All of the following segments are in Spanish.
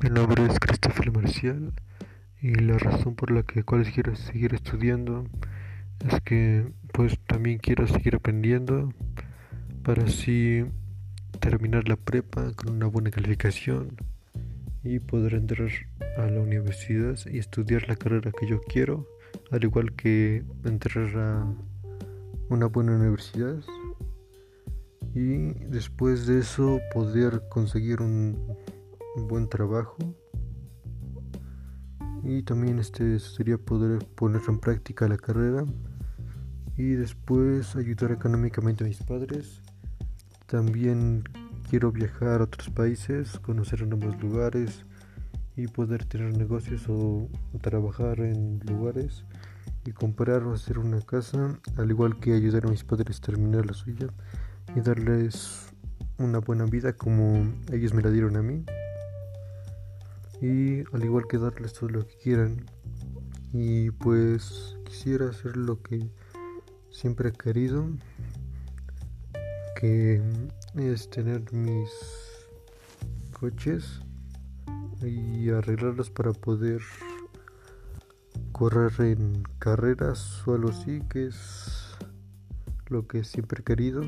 Mi nombre es Christopher Marcial y la razón por la que cual quiero seguir estudiando es que pues también quiero seguir aprendiendo para así terminar la prepa con una buena calificación y poder entrar a la universidad y estudiar la carrera que yo quiero, al igual que entrar a una buena universidad y después de eso poder conseguir un, buen trabajo. Y también este sería poder poner en práctica la carrera. Y después ayudar económicamente a mis padres. También quiero viajar a otros países conocer nuevos lugares y poder tener negocios o trabajar en lugares y comprar o hacer una casa al igual que ayudar a mis padres a terminar la suya y darles una buena vida como ellos me la dieron a mí. Y al igual que darles todo lo que quieran. Y pues quisiera hacer lo que siempre he querido, que es tener mis coches y arreglarlos para poder correr en carreras o algo así, que es lo que siempre he querido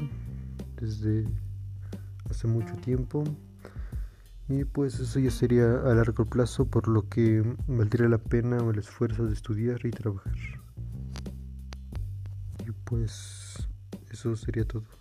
desde hace mucho tiempo y pues eso ya sería a largo plazo por lo que valdría la pena el esfuerzo de estudiar y trabajar. Y pues eso sería todo